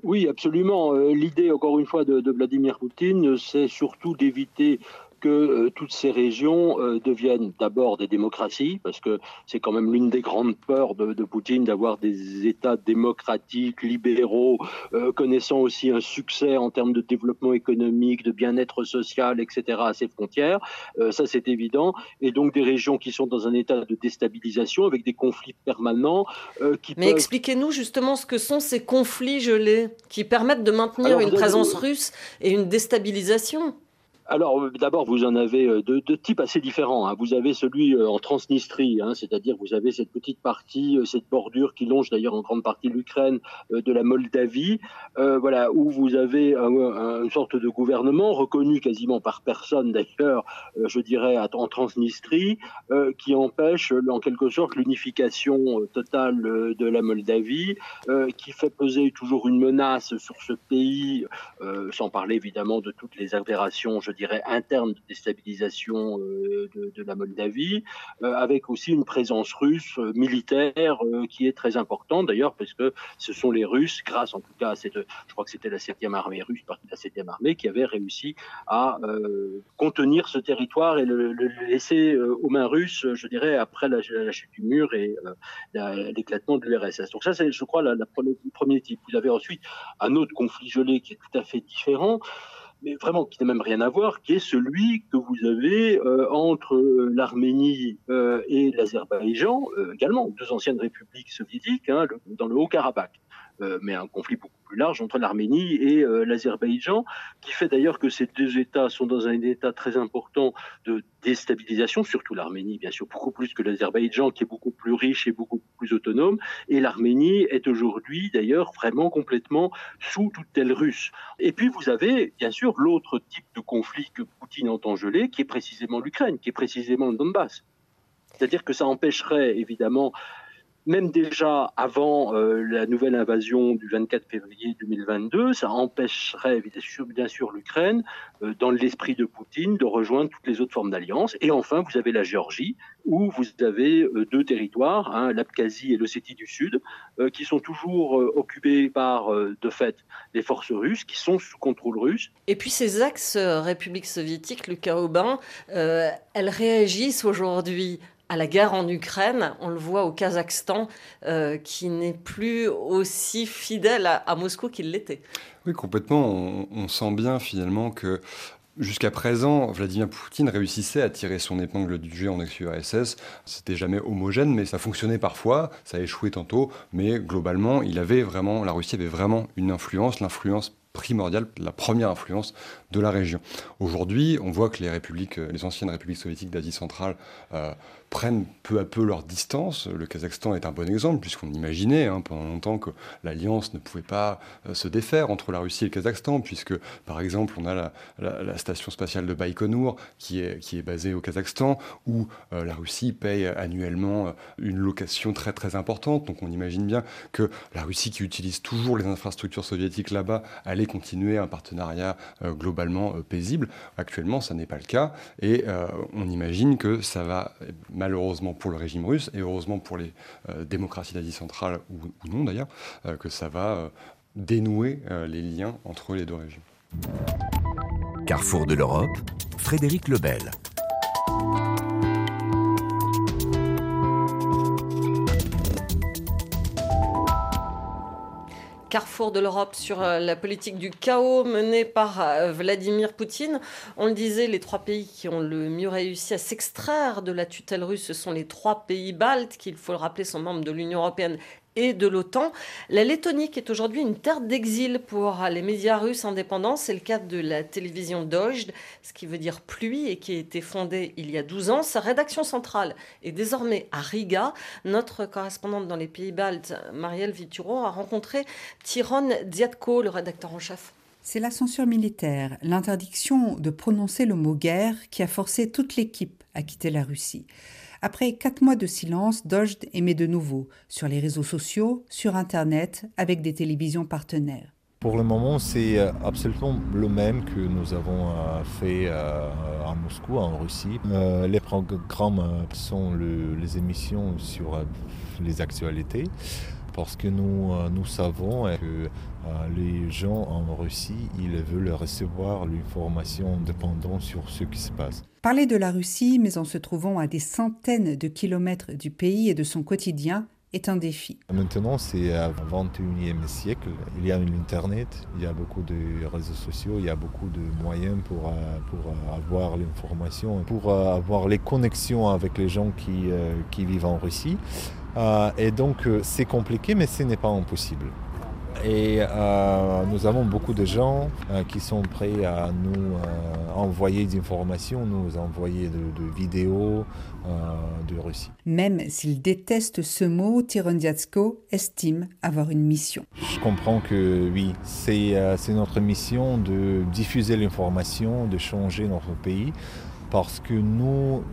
Oui, absolument. L'idée, encore une fois, de, de Vladimir Poutine, c'est surtout d'éviter que euh, toutes ces régions euh, deviennent d'abord des démocraties, parce que c'est quand même l'une des grandes peurs de, Poutine d'avoir des États démocratiques, libéraux, euh, connaissant aussi un succès en termes de développement économique, de bien-être social, etc. à ses frontières. ça, c'est évident. Et donc des régions qui sont dans un état de déstabilisation avec des conflits permanents. qui Mais expliquez-nous justement ce que sont ces conflits gelés qui permettent de maintenir une présence russe et une déstabilisation alors, d'abord, vous en avez euh, deux, types assez différents. Hein. Vous avez celui euh, en Transnistrie, hein, c'est-à-dire vous avez cette petite partie, euh, cette bordure qui longe d'ailleurs en grande partie l'Ukraine, de la Moldavie, voilà, où vous avez une sorte de gouvernement reconnu quasiment par personne d'ailleurs, je dirais, en Transnistrie, qui empêche en quelque sorte l'unification totale de la Moldavie, qui fait peser toujours une menace sur ce pays, sans parler évidemment de toutes les aberrations, je dirais, interne de déstabilisation euh, de, la Moldavie, euh, avec aussi une présence russe euh, militaire qui est très importante d'ailleurs, parce que ce sont les Russes, grâce en tout cas à cette, je crois que c'était la 7e armée russe, partie de la 7e armée, qui avait réussi à contenir ce territoire et le, laisser aux mains russes, je dirais, après la, chute du mur et l'éclatement de l'URSS. Donc ça, c'est, je crois, la, le premier type. Vous avez ensuite un autre conflit gelé qui est tout à fait différent, mais vraiment qui n'a même rien à voir, qui est celui que vous avez euh, entre euh, l'Arménie euh, et l'Azerbaïdjan, également deux anciennes républiques soviétiques, hein, dans le Haut-Karabakh. Euh, mais un conflit beaucoup plus large entre l'Arménie et euh, l'Azerbaïdjan, qui fait d'ailleurs que ces deux États sont dans un état très important de déstabilisation, surtout l'Arménie, bien sûr, beaucoup plus que l'Azerbaïdjan, qui est beaucoup plus riche et beaucoup plus autonome. Et l'Arménie est aujourd'hui, d'ailleurs, vraiment complètement sous tutelle russe. Et puis, vous avez, bien sûr, l'autre type de conflit que Poutine entend geler, qui est précisément l'Ukraine, qui est précisément le Donbass. C'est-à-dire que ça empêcherait, évidemment, même déjà avant euh, la nouvelle invasion du 24 février 2022, ça empêcherait bien sûr, l'Ukraine, euh, dans l'esprit de Poutine, de rejoindre toutes les autres formes d'alliance. Et enfin, vous avez la Géorgie, où vous avez euh, deux territoires, hein, l'Abkhazie et l'Ossétie du Sud, qui sont toujours occupés par, de fait, les forces russes, qui sont sous contrôle russe. Et puis ces ex-républiques soviétiques, Lucas Aubin, elles réagissent aujourd'hui à la guerre en Ukraine. On le voit au Kazakhstan, euh, qui n'est plus aussi fidèle à, Moscou qu'il l'était. Oui, complètement. On, sent bien finalement que Jusqu'à présent, Vladimir Poutine réussissait à tirer son épingle du jeu en ex-URSS. C'était jamais homogène, mais ça fonctionnait parfois, ça a échoué tantôt, mais globalement, il avait vraiment, la Russie avait vraiment une influence, l'influence primordiale, la première influence de la région. Aujourd'hui, on voit que les républiques, les anciennes républiques soviétiques d'Asie centrale euh, prennent peu à peu leur distance. Le Kazakhstan est un bon exemple, puisqu'on imaginait hein, pendant longtemps que l'alliance ne pouvait pas euh, se défaire entre la Russie et le Kazakhstan, puisque par exemple on a la, station spatiale de Baïkonour qui est, qui est basée au Kazakhstan, où euh, la Russie paye annuellement euh, une location très très importante. Donc on imagine bien que la Russie qui utilise toujours les infrastructures soviétiques là-bas allait continuer un partenariat globalement paisible. Actuellement, ça n'est pas le cas, et on imagine que ça va malheureusement pour le régime russe et heureusement pour les euh, démocraties d'Asie centrale ou, non d'ailleurs, euh, que ça va euh, dénouer les liens entre les deux régions. Carrefour de l'Europe, Frédéric Lebel. Carrefour de l'Europe sur euh, la politique du chaos menée par euh, Vladimir Poutine. On le disait, les trois pays qui ont le mieux réussi à s'extraire de la tutelle russe, ce sont les trois pays baltes, qui, il faut le rappeler, sont membres de l'Union européenne et de l'OTAN. La Lettonie qui est aujourd'hui une terre d'exil pour les médias russes indépendants. C'est le cas de la télévision Dojd, ce qui veut dire pluie et qui a été fondée il y a 12 ans. Sa rédaction centrale est désormais à Riga. Notre correspondante dans les pays baltes, Marielle Vituro, a rencontré Tiron Dziatko, le rédacteur en chef. C'est la censure militaire, l'interdiction de prononcer le mot guerre qui a forcé toute l'équipe à quitter la Russie. Après quatre mois de silence, Dojd émet de nouveau sur les réseaux sociaux, sur Internet, avec des télévisions partenaires. Pour le moment, c'est euh, absolument le même que nous avons euh, fait euh, à Moscou, en Russie. Les programmes sont les émissions sur les actualités parce que nous, nous savons que les gens en Russie, ils veulent recevoir l'information indépendante sur ce qui se passe. Parler de la Russie, mais en se trouvant à des centaines de kilomètres du pays et de son quotidien, est un défi. Maintenant, c'est au 21e siècle. Il y a Internet, il y a beaucoup de réseaux sociaux, il y a beaucoup de moyens pour, euh, pour avoir l'information, pour euh, avoir les connexions avec les gens qui, euh, qui vivent en Russie. Et donc, c'est compliqué, mais ce n'est pas impossible. Et euh, nous avons beaucoup de gens euh, qui sont prêts à nous euh, envoyer des informations, nous envoyer de, vidéos de Russie. Même s'il déteste ce mot, Tirondiatsko estime avoir une mission. Je comprends que oui, c'est notre mission de diffuser l'information, de changer notre pays, parce que nous,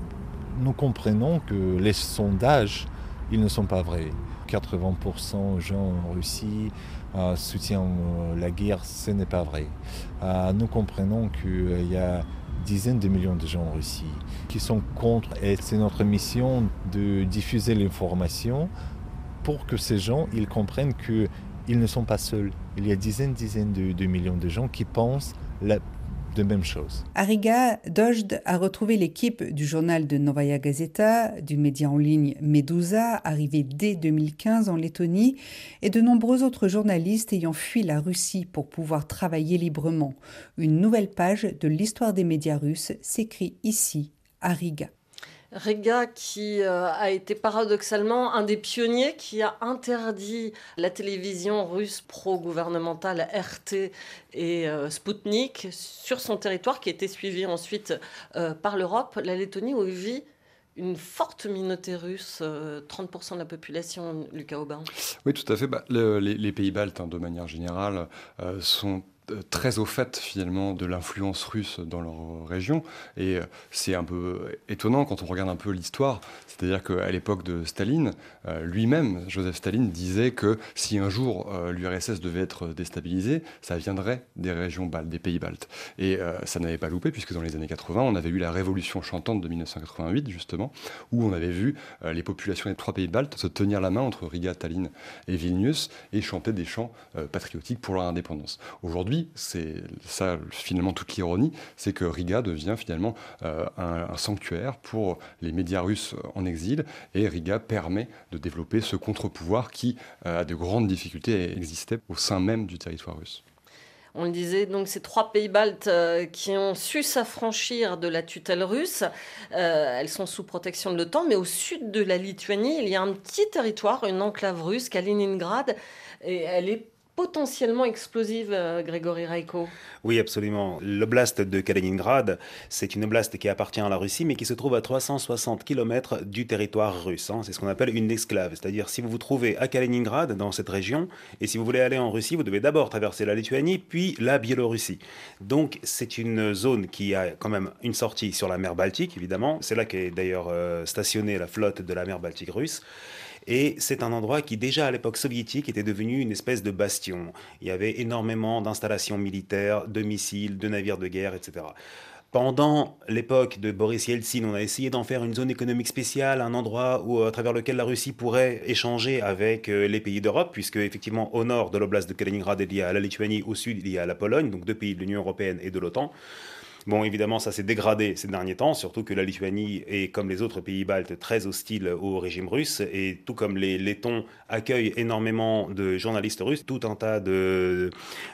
nous comprenons que les sondages, ils ne sont pas vrais. 80% gens en Russie euh, soutiennent euh, la guerre, ce n'est pas vrai. Euh, nous comprenons qu'il y a dizaines de millions de gens en Russie qui sont contre et c'est notre mission de diffuser l'information pour que ces gens ils comprennent qu'ils ne sont pas seuls. Il y a dizaines, dizaines de, de millions de gens qui pensent la, de même chose. À Riga, Dojd a retrouvé l'équipe du journal de Novaya Gazeta, du média en ligne Medusa, arrivé dès 2015 en Lettonie, et de nombreux autres journalistes ayant fui la Russie pour pouvoir travailler librement. Une nouvelle page de l'histoire des médias russes s'écrit ici, à Riga. Riga, qui euh, a été paradoxalement un des pionniers qui a interdit la télévision russe pro-gouvernementale RT et euh, Sputnik sur son territoire, qui a été suivi ensuite euh, par l'Europe, la Lettonie où vit une forte minorité russe, 30% de la population, Lucas Aubin. Oui, tout à fait. Bah, les, pays baltes, hein, de manière générale, sont très au fait finalement de l'influence russe dans leur région. Et euh, c'est un peu étonnant quand on regarde un peu l'histoire. C'est-à-dire qu'à l'époque de Staline, euh, lui-même, Joseph Staline, disait que si un jour l'URSS devait être déstabilisée, ça viendrait des régions baltes, des pays baltes. Et ça n'avait pas loupé, puisque dans les années 80, on avait eu la révolution chantante de 1988, justement, où on avait vu les populations des trois pays baltes se tenir la main entre Riga, Tallinn et Vilnius et chanter des chants patriotiques pour leur indépendance. Aujourd'hui, c'est ça finalement toute l'ironie, c'est que Riga devient finalement euh, un, sanctuaire pour les médias russes en exil, et Riga permet de développer ce contre-pouvoir qui euh, a de grandes difficultés à exister au sein même du territoire russe. On le disait, donc ces trois pays baltes euh, qui ont su s'affranchir de la tutelle russe, elles sont sous protection de l'OTAN, mais au sud de la Lituanie, il y a un petit territoire, une enclave russe, Kaliningrad, et elle est potentiellement explosive, euh, Grégory Raiko Oui, absolument. L'oblast de Kaliningrad, c'est une oblast qui appartient à la Russie, mais qui se trouve à 360 km du territoire russe. Hein. C'est ce qu'on appelle une exclave. C'est-à-dire, si vous vous trouvez à Kaliningrad, dans cette région, et si vous voulez aller en Russie, vous devez d'abord traverser la Lituanie, puis la Biélorussie. Donc, c'est une zone qui a quand même une sortie sur la mer Baltique, évidemment. C'est là qu'est d'ailleurs euh, stationnée la flotte de la mer Baltique russe. Et c'est un endroit qui, déjà à l'époque soviétique, était devenu une espèce de bastion. Il y avait énormément d'installations militaires, de missiles, de navires de guerre, etc. Pendant l'époque de Boris Yeltsin, on a essayé d'en faire une zone économique spéciale, un endroit où, à travers lequel la Russie pourrait échanger avec euh, les pays d'Europe, puisque effectivement au nord de l'oblast de Kaliningrad il y a la Lituanie, au sud il y a la Pologne, donc deux pays de l'Union européenne et de l'OTAN. Bon, évidemment, ça s'est dégradé ces derniers temps, surtout que la Lituanie est, comme les autres pays baltes, très hostile au régime russe, et tout comme les Lettons accueillent énormément de journalistes russes, tout un tas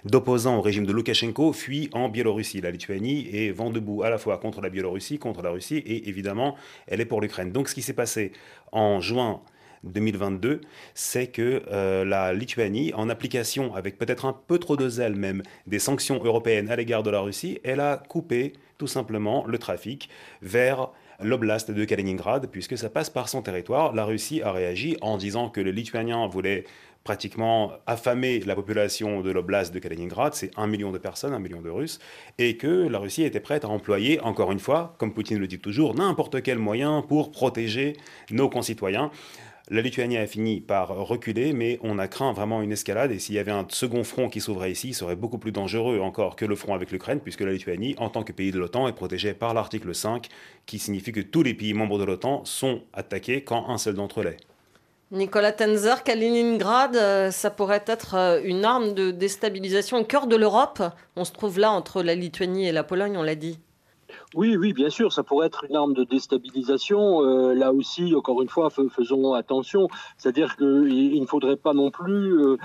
d'opposants au régime de Loukachenko fuient en Biélorussie. La Lituanie est vent debout à la fois contre la Biélorussie, contre la Russie, et évidemment, elle est pour l'Ukraine. Donc, ce qui s'est passé en juin 2022, c'est que euh, la Lituanie, en application avec peut-être un peu trop de zèle même des sanctions européennes à l'égard de la Russie, elle a coupé tout simplement le trafic vers l'oblast de Kaliningrad, puisque ça passe par son territoire. La Russie a réagi en disant que les Lituaniens voulaient pratiquement affamer la population de l'oblast de Kaliningrad, c'est un million de personnes, un million de Russes, et que la Russie était prête à employer, encore une fois, comme Poutine le dit toujours, n'importe quel moyen pour protéger nos concitoyens. La Lituanie a fini par reculer, mais on a craint vraiment une escalade. Et s'il y avait un second front qui s'ouvrait ici, ce serait beaucoup plus dangereux encore que le front avec l'Ukraine, puisque la Lituanie, en tant que pays de l'OTAN, est protégée par l'article 5, qui signifie que tous les pays membres de l'OTAN sont attaqués quand un seul d'entre eux l'est. Nicolas Tenzer, Kaliningrad, euh, ça pourrait être euh, une arme de déstabilisation au cœur de l'Europe. On se trouve là entre la Lituanie et la Pologne, on l'a dit. Oui, oui, bien sûr, ça pourrait être une arme de déstabilisation. Euh, là aussi, encore une fois, faisons attention. C'est-à-dire qu'il ne faudrait pas non plus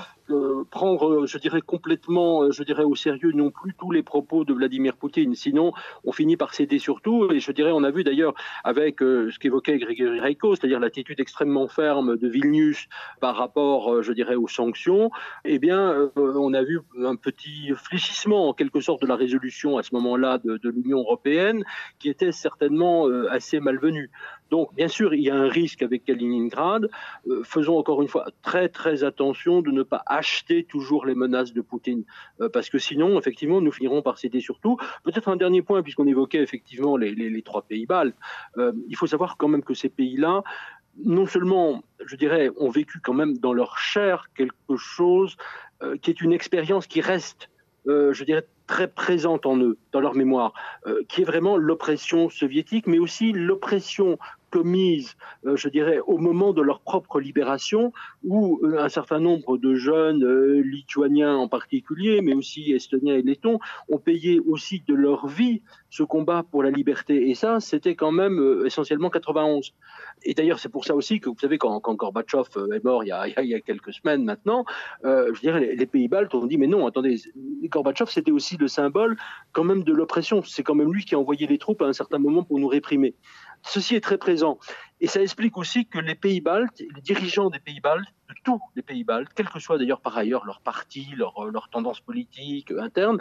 prendre, je dirais, complètement, je dirais, au sérieux non plus tous les propos de Vladimir Poutine. Sinon, on finit par céder surtout. Et je dirais, on a vu d'ailleurs avec euh, ce qu'évoquait Grégory Reiko, c'est-à-dire l'attitude extrêmement ferme de Vilnius par rapport, euh, je dirais, aux sanctions. Eh bien, euh, on a vu un petit fléchissement, en quelque sorte, de la résolution à ce moment-là de, de l'Union européenne, qui était certainement assez malvenue. Donc, bien sûr, il y a un risque avec Kaliningrad. Euh, faisons encore une fois très très attention de ne pas acheter toujours les menaces de Poutine, euh, parce que sinon, effectivement, nous finirons par céder surtout. Peut-être un dernier point, puisqu'on évoquait effectivement les, trois pays baltes. Euh, il faut savoir quand même que ces pays-là, non seulement, je dirais, ont vécu quand même dans leur chair quelque chose qui est une expérience qui reste je dirais, très présente en eux, dans leur mémoire, qui est vraiment l'oppression soviétique, mais aussi l'oppression commises, euh, je dirais, au moment de leur propre libération, où euh, un certain nombre de jeunes euh, lituaniens en particulier, mais aussi estoniens et lettons, ont payé aussi de leur vie ce combat pour la liberté. Et ça, c'était quand même essentiellement 91. Et d'ailleurs, c'est pour ça aussi que, vous savez, quand, quand Gorbatchev est mort il y, a, il y a, quelques semaines maintenant, je dirais, les, pays baltes ont dit, mais non, attendez, Gorbatchev, c'était aussi le symbole quand même de l'oppression. C'est quand même lui qui a envoyé les troupes à un certain moment pour nous réprimer. Ceci est très présent. Et ça explique aussi que les pays baltes, les dirigeants des pays baltes, de tous les pays baltes, quel que soit d'ailleurs par ailleurs leur parti, leur, leur tendance politique interne,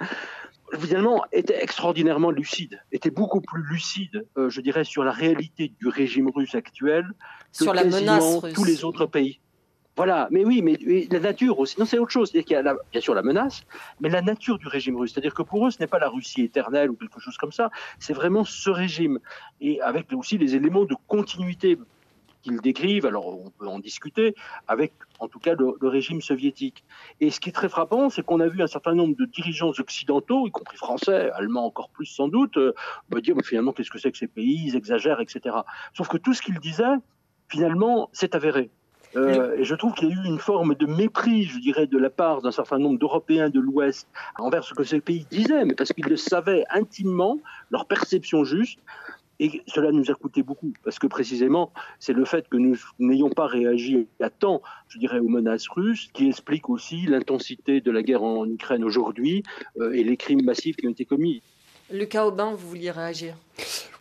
finalement étaient extraordinairement lucides, étaient beaucoup plus lucides, euh, je dirais, sur la réalité du régime russe actuel que sur la menace tous les autres pays. Voilà, mais oui, mais, la nature aussi. Non, c'est autre chose. C'est-à-dire qu'il y a bien sûr la menace, mais la nature du régime russe. C'est-à-dire que pour eux, ce n'est pas la Russie éternelle ou quelque chose comme ça. C'est vraiment ce régime. Et avec aussi les éléments de continuité qu'ils décrivent, alors on peut en discuter, avec en tout cas le, régime soviétique. Et ce qui est très frappant, c'est qu'on a vu un certain nombre de dirigeants occidentaux, y compris français, allemands encore plus sans doute, euh, me dire finalement qu'est-ce que c'est que ces pays, ils exagèrent, etc. Sauf que tout ce qu'ils disaient, finalement, c'est avéré. Euh, et je trouve qu'il y a eu une forme de mépris, je dirais, de la part d'un certain nombre d'Européens de l'Ouest envers ce que ces pays disaient, mais parce qu'ils le savaient intimement, leur perception juste. Et cela nous a coûté beaucoup, parce que précisément, c'est le fait que nous n'ayons pas réagi à temps, je dirais, aux menaces russes, qui explique aussi l'intensité de la guerre en Ukraine aujourd'hui euh, et les crimes massifs qui ont été commis. Lucas Aubin, vous vouliez réagir?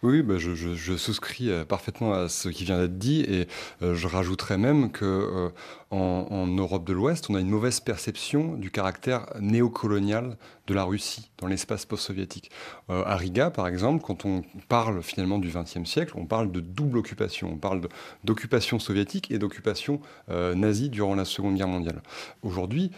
Oui, bah, je, souscris euh, parfaitement à ce qui vient d'être dit et euh, je rajouterais même que euh, en, Europe de l'Ouest, on a une mauvaise perception du caractère néocolonial de la Russie dans l'espace post-soviétique. à Riga, par exemple, quand on parle finalement du XXe siècle, on parle de double occupation. On parle d'occupation soviétique et d'occupation nazie durant la Seconde Guerre mondiale. Aujourd'hui,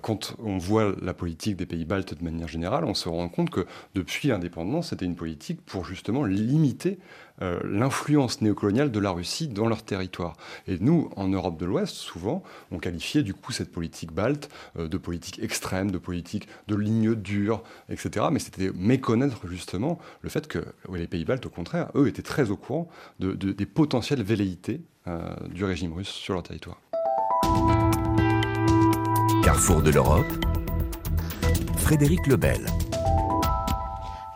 quand on voit la politique des pays baltes de manière générale, on se rend compte que depuis l'indépendance, c'était une politique pour justement limiter euh, l'influence néocoloniale de la Russie dans leur territoire. Et nous, en Europe de l'Ouest, souvent, on qualifiait du coup cette politique balte euh, de politique extrême, de politique de ligne dure, etc. Mais c'était méconnaître justement le fait que les pays baltes, au contraire, eux, étaient très au courant de, des potentielles velléités euh, du régime russe sur leur territoire. Carrefour de l'Europe, Frédéric Lebel.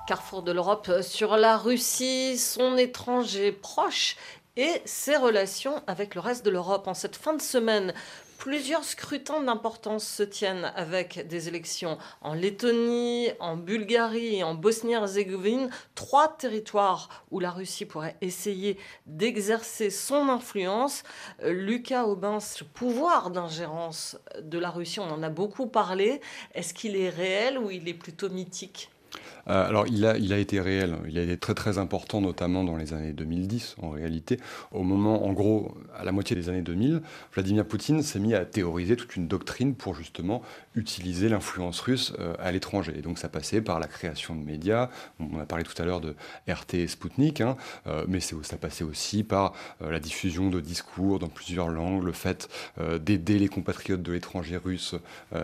Carrefour de l'Europe sur la Russie, son étranger proche et ses relations avec le reste de l'Europe. En cette fin de semaine, plusieurs scrutins d'importance se tiennent avec des élections en Lettonie, en Bulgarie et en Bosnie-Herzégovine, trois territoires où la Russie pourrait essayer d'exercer son influence. Lucas Aubin, ce pouvoir d'ingérence de la Russie, on en a beaucoup parlé. Est-ce qu'il est réel ou il est plutôt mythique? Euh, Alors, il a, il a été réel. Il a été très, très important, notamment dans les années 2010, en réalité. Au moment, en gros, à la moitié des années 2000, Vladimir Poutine s'est mis à théoriser toute une doctrine pour justement utiliser l'influence russe euh, à l'étranger. Et donc, ça passait par la création de médias. On a parlé tout à l'heure de RT et Sputnik, hein, euh, mais ça passait aussi par la diffusion de discours dans plusieurs langues, le fait d'aider les compatriotes de l'étranger russe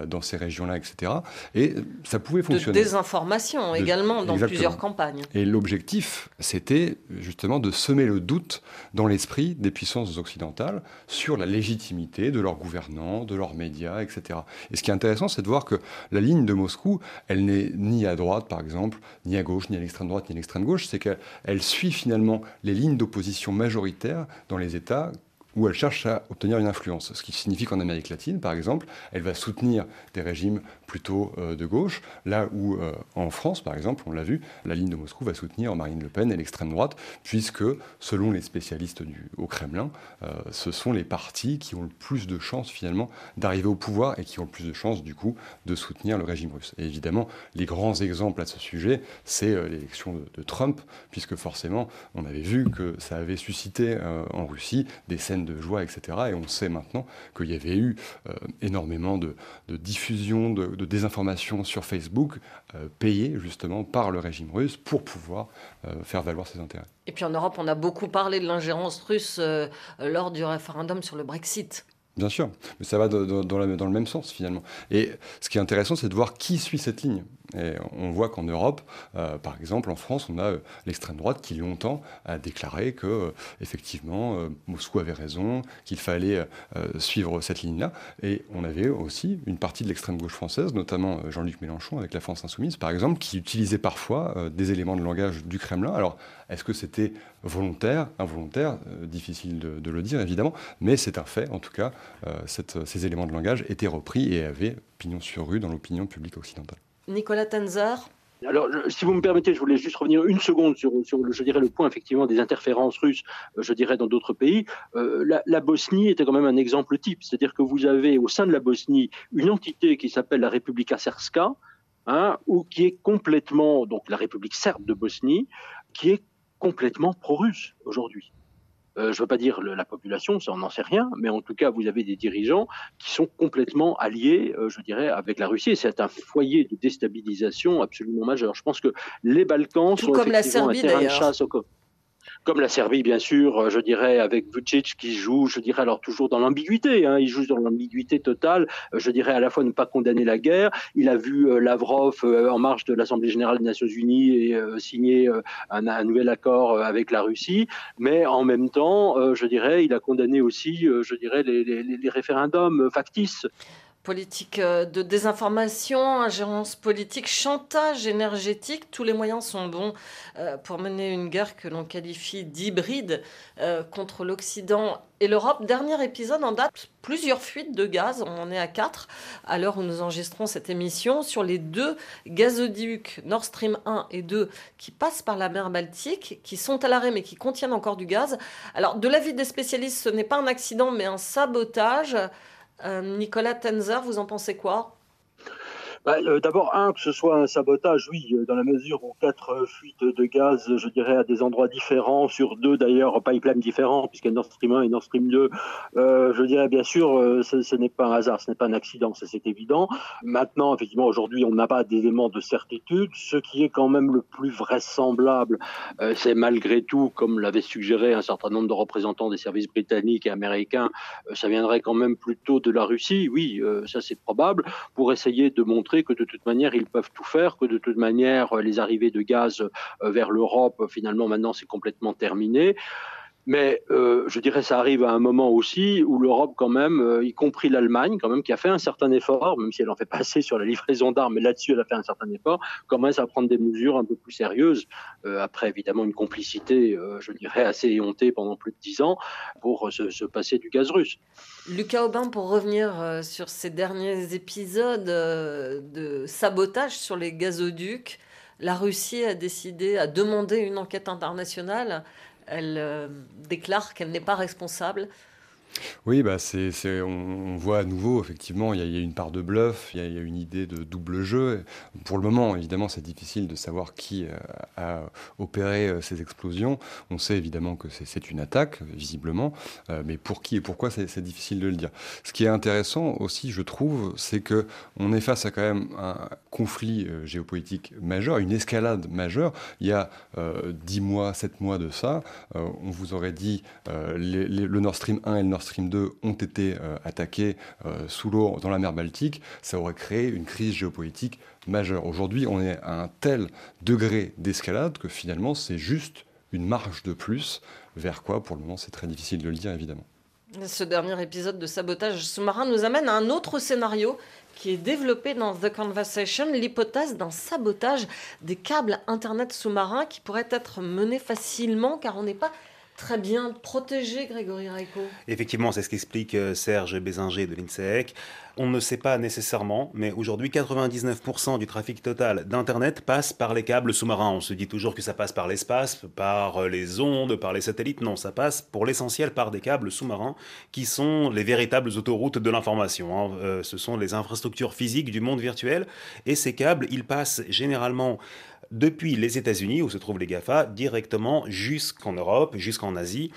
dans ces régions-là, etc. Et ça pouvait fonctionner. De désinformation également dans plusieurs campagnes. Et l'objectif, c'était justement de semer le doute dans l'esprit des puissances occidentales sur la légitimité de leurs gouvernants, de leurs médias, etc. Et ce qui est intéressant, c'est de voir que la ligne de Moscou, elle n'est ni à droite, par exemple, ni à gauche, ni à l'extrême droite, ni à l'extrême gauche, c'est qu'elle suit finalement les lignes d'opposition majoritaires dans les États où elle cherche à obtenir une influence. Ce qui signifie qu'en Amérique latine, par exemple, elle va soutenir des régimes plutôt euh, de gauche, là où euh, en France, par exemple, on l'a vu, la ligne de Moscou va soutenir Marine Le Pen et l'extrême droite, puisque, selon les spécialistes du, au Kremlin, euh, ce sont les partis qui ont le plus de chances finalement d'arriver au pouvoir et qui ont le plus de chances du coup de soutenir le régime russe. Et évidemment, les grands exemples à ce sujet, c'est l'élection de, de, Trump, puisque forcément, on avait vu que ça avait suscité en Russie des scènes de joie, etc. Et on sait maintenant qu'il y avait eu énormément de, de diffusion de de désinformation sur Facebook euh, payée justement par le régime russe pour pouvoir euh, faire valoir ses intérêts. Et puis en Europe, on a beaucoup parlé de l'ingérence russe euh, lors du référendum sur le Brexit. Bien sûr, mais ça va dans, dans, le même sens finalement. Et ce qui est intéressant, c'est de voir qui suit cette ligne. On voit qu'en Europe, euh, par exemple en France, on a euh, l'extrême droite qui longtemps a déclaré que euh, effectivement Moscou avait raison, qu'il fallait suivre cette ligne-là. Et on avait aussi une partie de l'extrême gauche française, notamment Jean-Luc Mélenchon avec la France insoumise, par exemple, qui utilisait parfois des éléments de langage du Kremlin. Alors, est-ce que c'était volontaire, involontaire? Difficile de, le dire évidemment, mais c'est un fait. En tout cas, ces éléments de langage étaient repris et avaient pignon sur rue dans l'opinion publique occidentale. Nicolas Tenzer alors, si vous me permettez, je voulais juste revenir une seconde sur, sur je dirais, le point effectivement des interférences russes, euh, je dirais, dans d'autres pays. Euh, la, la, Bosnie était quand même un exemple type, c'est-à-dire que vous avez au sein de la Bosnie une entité qui s'appelle la Republika Srpska, hein, ou qui est complètement, donc la République serbe de Bosnie, qui est complètement pro-russe aujourd'hui. Euh, je ne veux pas dire la population, ça on n'en sait rien, mais en tout cas, vous avez des dirigeants qui sont complètement alliés, euh, je dirais, avec la Russie. C'est un foyer de déstabilisation absolument majeur. Je pense que les Balkans sont comme la Serbie, un terrain de chasse comme la Serbie, bien sûr, euh, je dirais, avec Vucic qui joue, je dirais, alors toujours dans l'ambiguïté, hein, il joue dans l'ambiguïté totale, euh, je dirais à la fois ne pas condamner la guerre, il a vu euh, Lavrov en marge de l'Assemblée générale des Nations Unies et signer un, nouvel accord avec la Russie, mais en même temps, je dirais, il a condamné aussi, je dirais, les référendums factices. Politique euh, de désinformation, ingérence politique, chantage énergétique, tous les moyens sont bons euh, pour mener une guerre que l'on qualifie d'hybride euh, contre l'Occident et l'Europe. Dernier épisode en date, plusieurs fuites de gaz, on en est à 4 à l'heure où nous enregistrons cette émission, sur les deux gazoducs Nord Stream 1 et 2 qui passent par la mer Baltique, qui sont à l'arrêt mais qui contiennent encore du gaz. Alors de l'avis des spécialistes, ce n'est pas un accident mais un sabotage. Euh, Nicolas Tenzer, vous en pensez quoi? Bah, euh, D'abord, un, que ce soit un sabotage, oui, euh, dans la mesure où quatre euh, fuites de gaz, je dirais, à des endroits différents, sur deux d'ailleurs, pipelines différents, puisqu'il y a Nord Stream 1 et Nord Stream 2, euh, je dirais bien sûr, euh, ce, ce n'est pas un hasard, ce n'est pas un accident, ça c'est évident. Maintenant, effectivement, aujourd'hui, on n'a pas d'éléments de certitude. Ce qui est quand même le plus vraisemblable, c'est malgré tout, comme l'avait suggéré un certain nombre de représentants des services britanniques et américains, ça viendrait quand même plutôt de la Russie, oui, ça c'est probable, pour essayer de montrer que de toute manière, ils peuvent tout faire, que de toute manière, les arrivées de gaz euh, vers l'Europe, finalement, maintenant, c'est complètement terminé. Mais euh, je dirais ça arrive à un moment aussi où l'Europe quand même, euh, y compris l'Allemagne quand même, qui a fait un certain effort, même si elle en fait passer sur la livraison d'armes, mais là-dessus elle a fait un certain effort, commence à prendre des mesures un peu plus sérieuses, euh, après évidemment une complicité, je dirais, assez éhontée pendant plus de dix ans pour se, se, passer du gaz russe. Lucas Aubin, pour revenir sur ces derniers épisodes de sabotage sur les gazoducs, la Russie a décidé, a demandé une enquête internationale elle euh, déclare qu'elle n'est pas responsable. Oui, bah c'est, on, voit à nouveau, effectivement, il y, a, une part de bluff, il y, a, une idée de double jeu. Pour le moment, évidemment, c'est difficile de savoir qui euh, a opéré euh, ces explosions. On sait évidemment que c'est, une attaque, visiblement, euh, mais pour qui et pourquoi, c'est, difficile de le dire. Ce qui est intéressant aussi, je trouve, c'est que on est face à quand même un conflit géopolitique majeur, une escalade majeure. Il y a dix mois, sept mois de ça, on vous aurait dit le Nord Stream 1 et le Nord Stream 2 ont été euh, attaqués euh, sous l'eau dans la mer Baltique, ça aurait créé une crise géopolitique majeure. Aujourd'hui, on est à un tel degré d'escalade que finalement, c'est juste une marge de plus. Vers quoi Pour le moment, c'est très difficile de le dire, évidemment. Ce dernier épisode de sabotage sous-marin nous amène à un autre scénario qui est développé dans The Conversation, l'hypothèse d'un sabotage des câbles Internet sous-marins qui pourrait être mené facilement car on n'est pas très bien protégé, Grégory Raiko. Effectivement, c'est ce qu'explique euh, Serge Bézinger de l'INSEC. On ne sait pas nécessairement, mais aujourd'hui, 99% du trafic total d'Internet passe par les câbles sous-marins. On se dit toujours que ça passe par l'espace, par euh, les ondes, par les satellites. Non, ça passe pour l'essentiel par des câbles sous-marins qui sont les véritables autoroutes de l'information. Hein. Euh, ce sont les infrastructures physiques du monde virtuel. Et ces câbles, ils passent généralement depuis les États-Unis, où se trouvent les GAFA, directement jusqu'en Europe, jusqu'en Asie.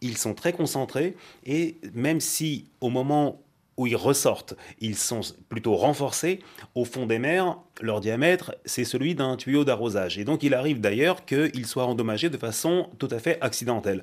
Ils sont très concentrés et même si au moment où ils ressortent, ils sont plutôt renforcés, au fond des mers, leur diamètre, c'est celui d'un tuyau d'arrosage. Et donc il arrive d'ailleurs qu'ils soient endommagés de façon tout à fait accidentelle.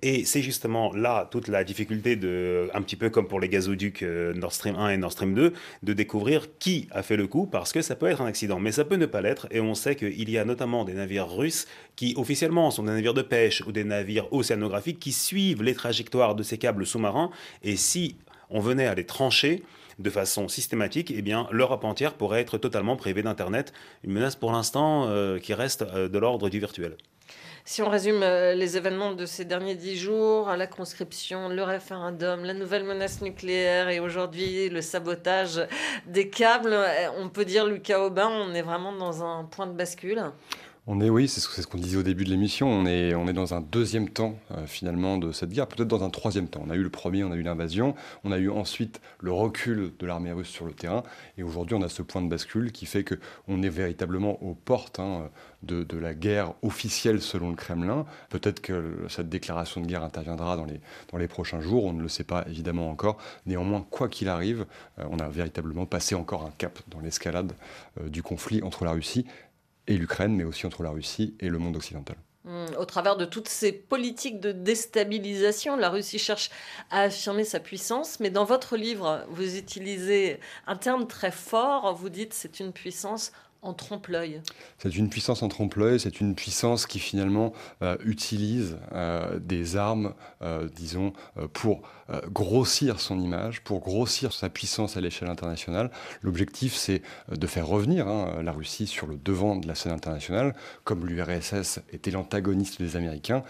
Et c'est justement là toute la difficulté de, un petit peu comme pour les gazoducs euh, Nord Stream 1 et Nord Stream 2, de découvrir qui a fait le coup, parce que ça peut être un accident, mais ça peut ne pas l'être. Et on sait qu'il y a notamment des navires russes qui officiellement sont des navires de pêche ou des navires océanographiques qui suivent les trajectoires de ces câbles sous-marins. Et si on venait à les trancher, de façon systématique, eh bien, l'Europe entière pourrait être totalement privée d'Internet. Une menace pour l'instant euh, qui reste euh, de l'ordre du virtuel. Si on résume euh, les événements de ces derniers dix jours, la conscription, le référendum, la nouvelle menace nucléaire et aujourd'hui le sabotage des câbles, euh, on peut dire, Lucas Aubin, on est vraiment dans un point de bascule on est, oui, c'est ce qu'on disait au début de l'émission, on est, on est dans un deuxième temps euh, finalement de cette guerre, peut-être dans un troisième temps. On a eu le premier, on a eu l'invasion, on a eu ensuite le recul de l'armée russe sur le terrain, et aujourd'hui on a ce point de bascule qui fait qu'on est véritablement aux portes hein, de, la guerre officielle selon le Kremlin. Peut-être que cette déclaration de guerre interviendra dans les, prochains jours, on ne le sait pas évidemment encore. Néanmoins, quoi qu'il arrive, euh, on a véritablement passé encore un cap dans l'escalade euh, du conflit entre la Russie et l'Ukraine, mais aussi entre la Russie et le monde occidental. Hmm, au travers de toutes ces politiques de déstabilisation, la Russie cherche à affirmer sa puissance, mais dans votre livre, vous utilisez un terme très fort, vous dites c'est une puissance en trompe-l'œil C'est une puissance en trompe-l'œil, c'est une puissance qui finalement euh, utilise euh, des armes, euh, disons, pour grossir son image, pour grossir sa puissance à l'échelle internationale. L'objectif, c'est de faire revenir hein, la Russie sur le devant de la scène internationale, comme l'URSS était l'antagoniste des Américains.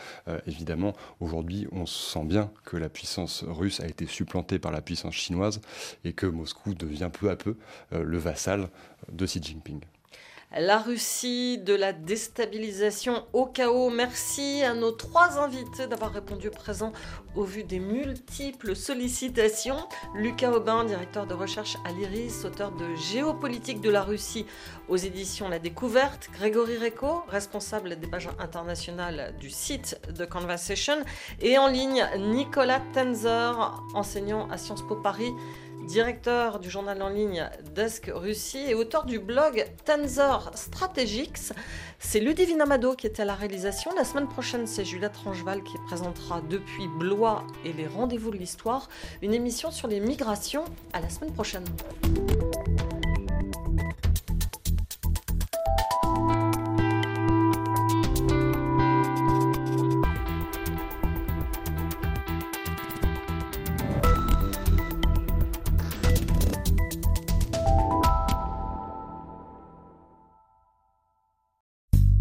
évidemment, aujourd'hui, on sent bien que la puissance russe a été supplantée par la puissance chinoise et que Moscou devient peu à peu le vassal de Xi Jinping la Russie, de la déstabilisation au chaos. Merci à nos trois invités d'avoir répondu présent au vu des multiples sollicitations. Lucas Aubin, directeur de recherche à l'IRIS, auteur de Géopolitique de la Russie aux éditions La Découverte. Grégory Reco, responsable des pages internationales du site The Conversation. Et en ligne, Nicolas Tenzer, enseignant à Sciences Po Paris directeur du journal en ligne Desk Russie et auteur du blog Tensor Strategics. C'est Ludivine Amado qui était à la réalisation. La semaine prochaine, c'est Juliette Rangeval qui présentera depuis Blois et les rendez-vous de l'histoire une émission sur les migrations. À la semaine prochaine.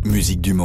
Musique du monde.